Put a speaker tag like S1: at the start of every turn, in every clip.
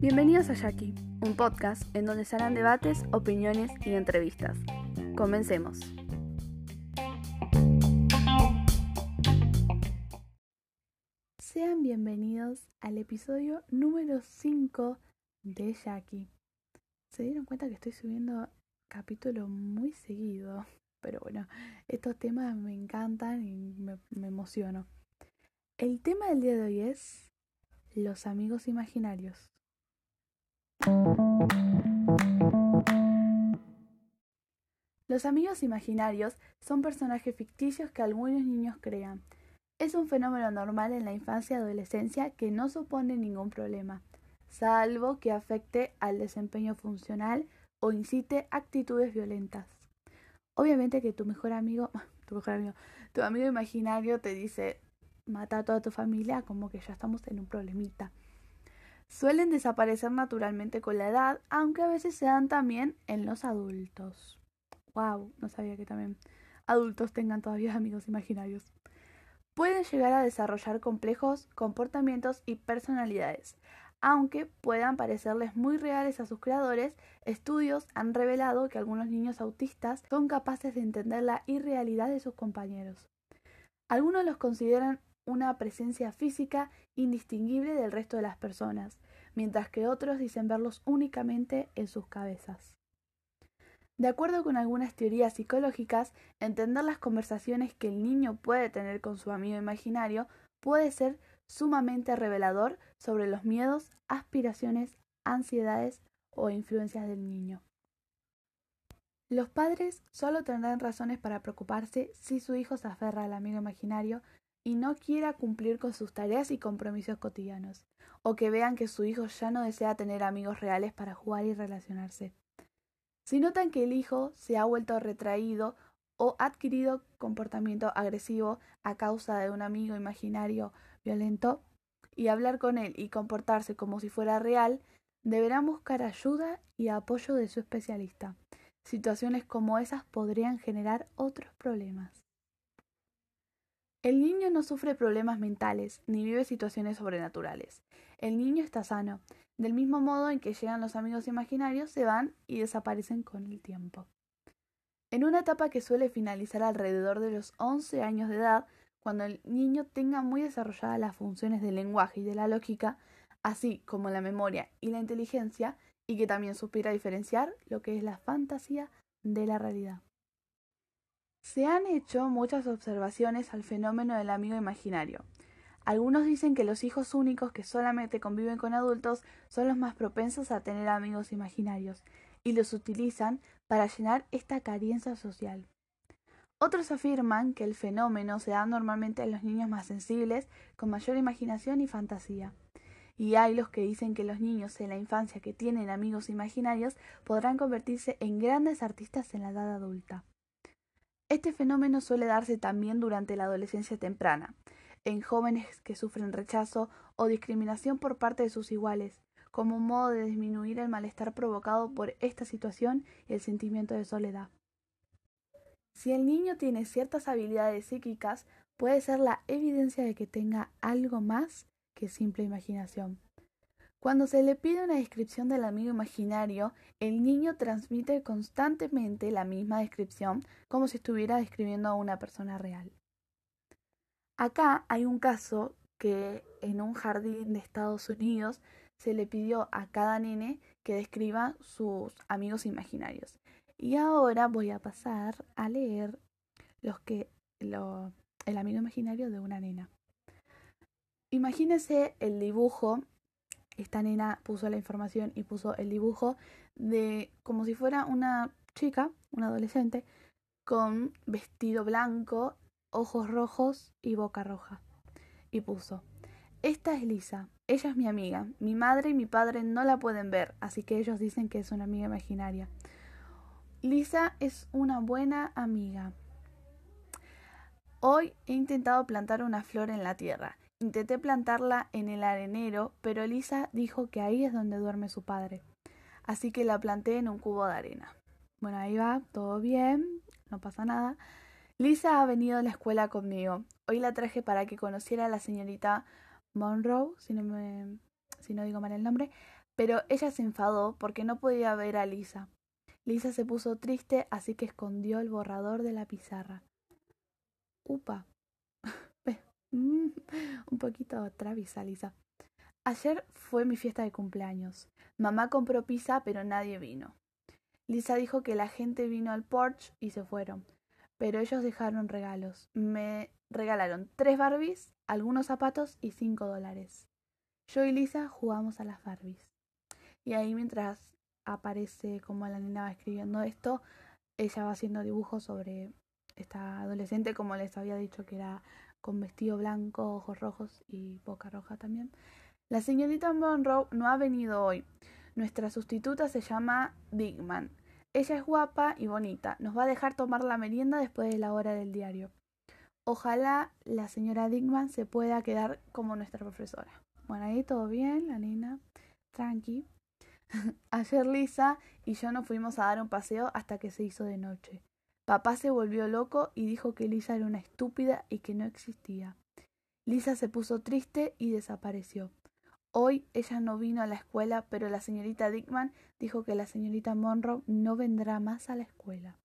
S1: Bienvenidos a Jackie, un podcast en donde se harán debates, opiniones y entrevistas. Comencemos. Sean bienvenidos al episodio número 5 de Jackie. Se dieron cuenta que estoy subiendo capítulo muy seguido, pero bueno, estos temas me encantan y me, me emociono. El tema del día de hoy es los amigos imaginarios. Los amigos imaginarios son personajes ficticios que algunos niños crean. Es un fenómeno normal en la infancia y adolescencia que no supone ningún problema, salvo que afecte al desempeño funcional o incite actitudes violentas. Obviamente que tu mejor amigo, tu mejor amigo, tu amigo imaginario te dice mata a toda tu familia, como que ya estamos en un problemita. Suelen desaparecer naturalmente con la edad, aunque a veces se dan también en los adultos. Wow, no sabía que también adultos tengan todavía amigos imaginarios. Pueden llegar a desarrollar complejos comportamientos y personalidades. Aunque puedan parecerles muy reales a sus creadores, estudios han revelado que algunos niños autistas son capaces de entender la irrealidad de sus compañeros. Algunos los consideran una presencia física indistinguible del resto de las personas, mientras que otros dicen verlos únicamente en sus cabezas. De acuerdo con algunas teorías psicológicas, entender las conversaciones que el niño puede tener con su amigo imaginario puede ser sumamente revelador sobre los miedos, aspiraciones, ansiedades o influencias del niño. Los padres solo tendrán razones para preocuparse si su hijo se aferra al amigo imaginario y no quiera cumplir con sus tareas y compromisos cotidianos, o que vean que su hijo ya no desea tener amigos reales para jugar y relacionarse. Si notan que el hijo se ha vuelto retraído o adquirido comportamiento agresivo a causa de un amigo imaginario violento, y hablar con él y comportarse como si fuera real, deberán buscar ayuda y apoyo de su especialista. Situaciones como esas podrían generar otros problemas. El niño no sufre problemas mentales ni vive situaciones sobrenaturales. El niño está sano, del mismo modo en que llegan los amigos imaginarios, se van y desaparecen con el tiempo. En una etapa que suele finalizar alrededor de los 11 años de edad, cuando el niño tenga muy desarrolladas las funciones del lenguaje y de la lógica, así como la memoria y la inteligencia, y que también supiera diferenciar lo que es la fantasía de la realidad. Se han hecho muchas observaciones al fenómeno del amigo imaginario. Algunos dicen que los hijos únicos que solamente conviven con adultos son los más propensos a tener amigos imaginarios y los utilizan para llenar esta carencia social. Otros afirman que el fenómeno se da normalmente en los niños más sensibles, con mayor imaginación y fantasía. Y hay los que dicen que los niños en la infancia que tienen amigos imaginarios podrán convertirse en grandes artistas en la edad adulta. Este fenómeno suele darse también durante la adolescencia temprana, en jóvenes que sufren rechazo o discriminación por parte de sus iguales, como un modo de disminuir el malestar provocado por esta situación y el sentimiento de soledad. Si el niño tiene ciertas habilidades psíquicas, puede ser la evidencia de que tenga algo más que simple imaginación. Cuando se le pide una descripción del amigo imaginario, el niño transmite constantemente la misma descripción como si estuviera describiendo a una persona real. Acá hay un caso que en un jardín de Estados Unidos se le pidió a cada nene que describa sus amigos imaginarios. Y ahora voy a pasar a leer los que el amigo imaginario de una nena. Imagínese el dibujo esta nena puso la información y puso el dibujo de como si fuera una chica, una adolescente, con vestido blanco, ojos rojos y boca roja. Y puso, esta es Lisa, ella es mi amiga, mi madre y mi padre no la pueden ver, así que ellos dicen que es una amiga imaginaria. Lisa es una buena amiga. Hoy he intentado plantar una flor en la tierra Intenté plantarla en el arenero, pero Elisa dijo que ahí es donde duerme su padre. Así que la planté en un cubo de arena. Bueno, ahí va, todo bien, no pasa nada. Lisa ha venido a la escuela conmigo. Hoy la traje para que conociera a la señorita Monroe, si no, me, si no digo mal el nombre, pero ella se enfadó porque no podía ver a Lisa. Lisa se puso triste, así que escondió el borrador de la pizarra. Upa. Un poquito travisa, Lisa. Ayer fue mi fiesta de cumpleaños. Mamá compró pizza, pero nadie vino. Lisa dijo que la gente vino al porch y se fueron, pero ellos dejaron regalos. Me regalaron tres Barbies, algunos zapatos y cinco dólares. Yo y Lisa jugamos a las Barbies. Y ahí mientras aparece como la nena va escribiendo esto, ella va haciendo dibujos sobre esta adolescente, como les había dicho que era con vestido blanco, ojos rojos y boca roja también. La señorita Monroe no ha venido hoy. Nuestra sustituta se llama Digman. Ella es guapa y bonita. Nos va a dejar tomar la merienda después de la hora del diario. Ojalá la señora Digman se pueda quedar como nuestra profesora. Bueno, ahí todo bien, la nena. Tranqui. Ayer Lisa y yo nos fuimos a dar un paseo hasta que se hizo de noche. Papá se volvió loco y dijo que Lisa era una estúpida y que no existía. Lisa se puso triste y desapareció. Hoy ella no vino a la escuela, pero la señorita Dickman dijo que la señorita Monroe no vendrá más a la escuela.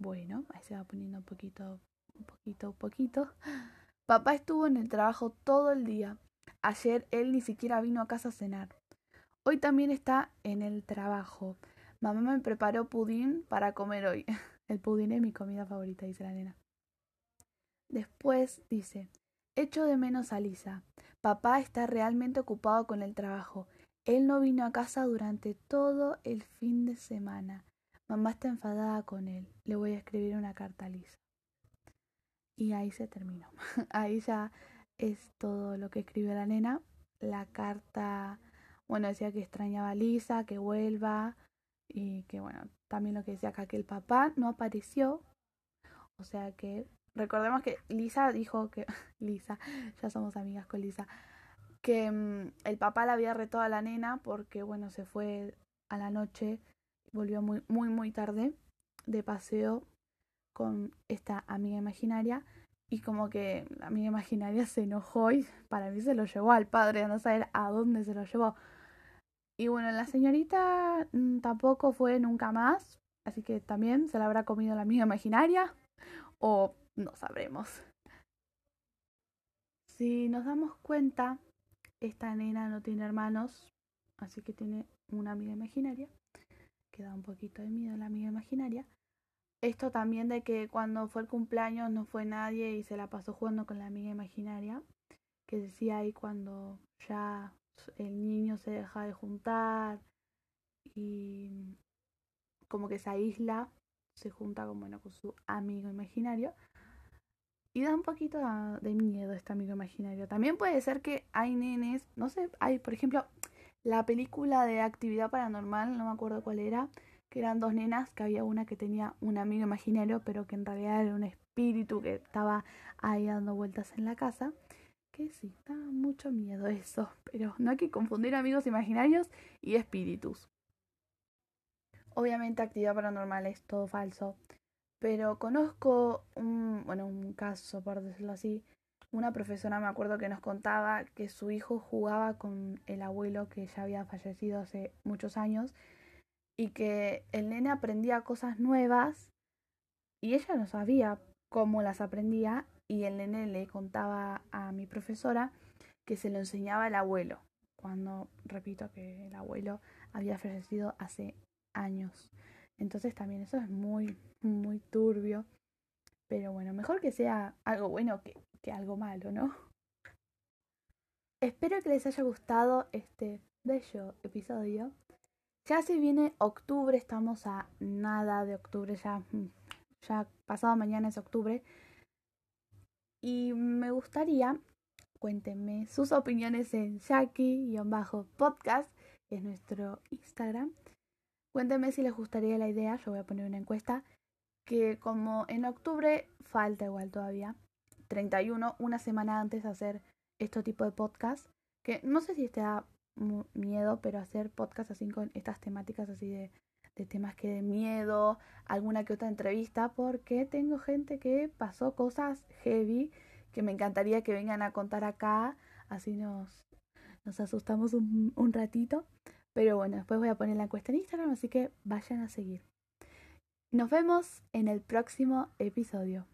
S1: Bueno, ahí se va poniendo un poquito, un poquito, un poquito. Papá estuvo en el trabajo todo el día. Ayer él ni siquiera vino a casa a cenar. Hoy también está en el trabajo. Mamá me preparó pudín para comer hoy. El pudín es mi comida favorita, dice la nena. Después dice, echo de menos a Lisa. Papá está realmente ocupado con el trabajo. Él no vino a casa durante todo el fin de semana. Mamá está enfadada con él. Le voy a escribir una carta a Lisa. Y ahí se terminó. ahí ya es todo lo que escribió la nena. La carta, bueno, decía que extrañaba a Lisa, que vuelva. Y que bueno, también lo que decía acá, que el papá no apareció. O sea que recordemos que Lisa dijo que Lisa, ya somos amigas con Lisa, que mm, el papá la había retado a la nena porque bueno, se fue a la noche, volvió muy muy muy tarde de paseo con esta amiga imaginaria y como que la amiga imaginaria se enojó y para mí se lo llevó al padre, a no saber a dónde se lo llevó. Y bueno, la señorita mm, tampoco fue nunca más, así que también se la habrá comido la amiga imaginaria o no sabremos. Si nos damos cuenta, esta nena no tiene hermanos, así que tiene una amiga imaginaria, que da un poquito de miedo la amiga imaginaria. Esto también de que cuando fue el cumpleaños no fue nadie y se la pasó jugando con la amiga imaginaria, que decía ahí cuando ya el niño se deja de juntar y como que se aísla, se junta con, bueno, con su amigo imaginario. Y da un poquito de miedo este amigo imaginario. También puede ser que hay nenes, no sé, hay, por ejemplo, la película de actividad paranormal, no me acuerdo cuál era, que eran dos nenas, que había una que tenía un amigo imaginario, pero que en realidad era un espíritu que estaba ahí dando vueltas en la casa. Que sí, da mucho miedo eso, pero no hay que confundir amigos imaginarios y espíritus. Obviamente actividad paranormal es todo falso. Pero conozco un, bueno, un caso, por decirlo así. Una profesora me acuerdo que nos contaba que su hijo jugaba con el abuelo que ya había fallecido hace muchos años y que el nene aprendía cosas nuevas y ella no sabía cómo las aprendía y el nene le contaba a mi profesora que se lo enseñaba el abuelo, cuando repito que el abuelo había fallecido hace años. Entonces también eso es muy, muy turbio. Pero bueno, mejor que sea algo bueno que, que algo malo, ¿no? Espero que les haya gustado este bello episodio. Ya se viene octubre, estamos a nada de octubre, ya, ya pasado mañana es octubre. Y me gustaría, cuéntenme sus opiniones en Jackie-podcast, que es nuestro Instagram. Cuéntenme si les gustaría la idea, yo voy a poner una encuesta, que como en octubre falta igual todavía, 31, una semana antes de hacer este tipo de podcast, que no sé si te da miedo, pero hacer podcast así con estas temáticas así de, de temas que de miedo, alguna que otra entrevista, porque tengo gente que pasó cosas heavy que me encantaría que vengan a contar acá, así nos, nos asustamos un, un ratito. Pero bueno, después voy a poner la encuesta en Instagram, así que vayan a seguir. Nos vemos en el próximo episodio.